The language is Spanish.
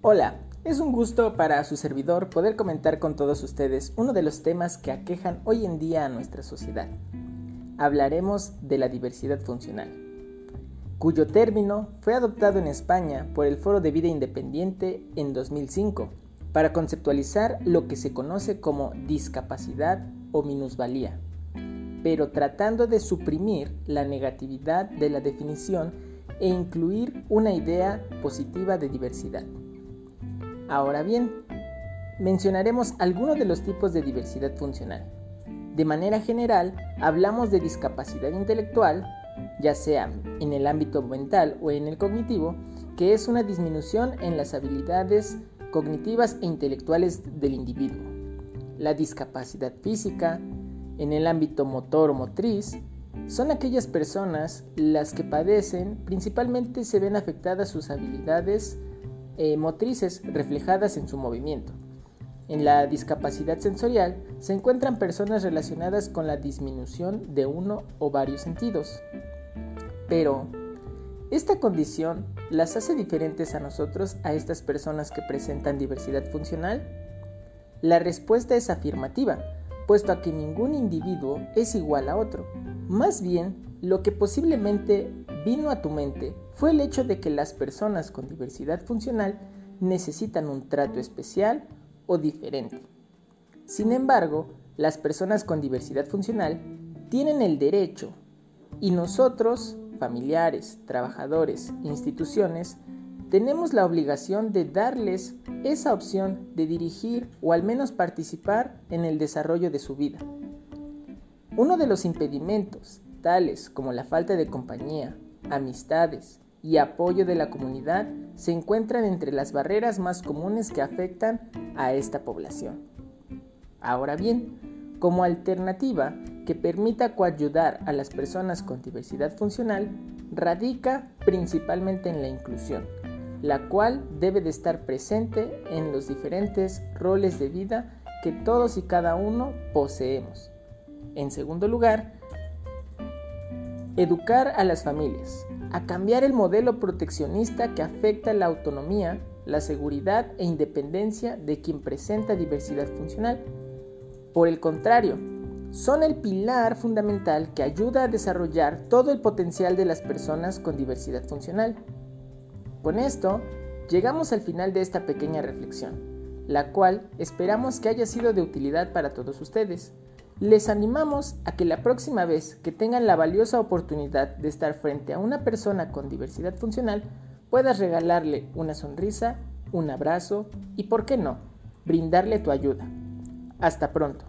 Hola, es un gusto para su servidor poder comentar con todos ustedes uno de los temas que aquejan hoy en día a nuestra sociedad. Hablaremos de la diversidad funcional, cuyo término fue adoptado en España por el Foro de Vida Independiente en 2005 para conceptualizar lo que se conoce como discapacidad o minusvalía, pero tratando de suprimir la negatividad de la definición e incluir una idea positiva de diversidad. Ahora bien, mencionaremos algunos de los tipos de diversidad funcional. De manera general, hablamos de discapacidad intelectual, ya sea en el ámbito mental o en el cognitivo, que es una disminución en las habilidades cognitivas e intelectuales del individuo. La discapacidad física, en el ámbito motor o motriz, son aquellas personas las que padecen, principalmente se ven afectadas sus habilidades eh, motrices reflejadas en su movimiento. En la discapacidad sensorial se encuentran personas relacionadas con la disminución de uno o varios sentidos. Pero, ¿esta condición las hace diferentes a nosotros, a estas personas que presentan diversidad funcional? La respuesta es afirmativa, puesto a que ningún individuo es igual a otro. Más bien, lo que posiblemente vino a tu mente fue el hecho de que las personas con diversidad funcional necesitan un trato especial o diferente. Sin embargo, las personas con diversidad funcional tienen el derecho y nosotros, familiares, trabajadores, instituciones, tenemos la obligación de darles esa opción de dirigir o al menos participar en el desarrollo de su vida. Uno de los impedimentos, tales como la falta de compañía, amistades y apoyo de la comunidad se encuentran entre las barreras más comunes que afectan a esta población. Ahora bien, como alternativa que permita coayudar a las personas con diversidad funcional, radica principalmente en la inclusión, la cual debe de estar presente en los diferentes roles de vida que todos y cada uno poseemos. En segundo lugar, Educar a las familias, a cambiar el modelo proteccionista que afecta la autonomía, la seguridad e independencia de quien presenta diversidad funcional. Por el contrario, son el pilar fundamental que ayuda a desarrollar todo el potencial de las personas con diversidad funcional. Con esto, llegamos al final de esta pequeña reflexión, la cual esperamos que haya sido de utilidad para todos ustedes. Les animamos a que la próxima vez que tengan la valiosa oportunidad de estar frente a una persona con diversidad funcional, puedas regalarle una sonrisa, un abrazo y, por qué no, brindarle tu ayuda. Hasta pronto.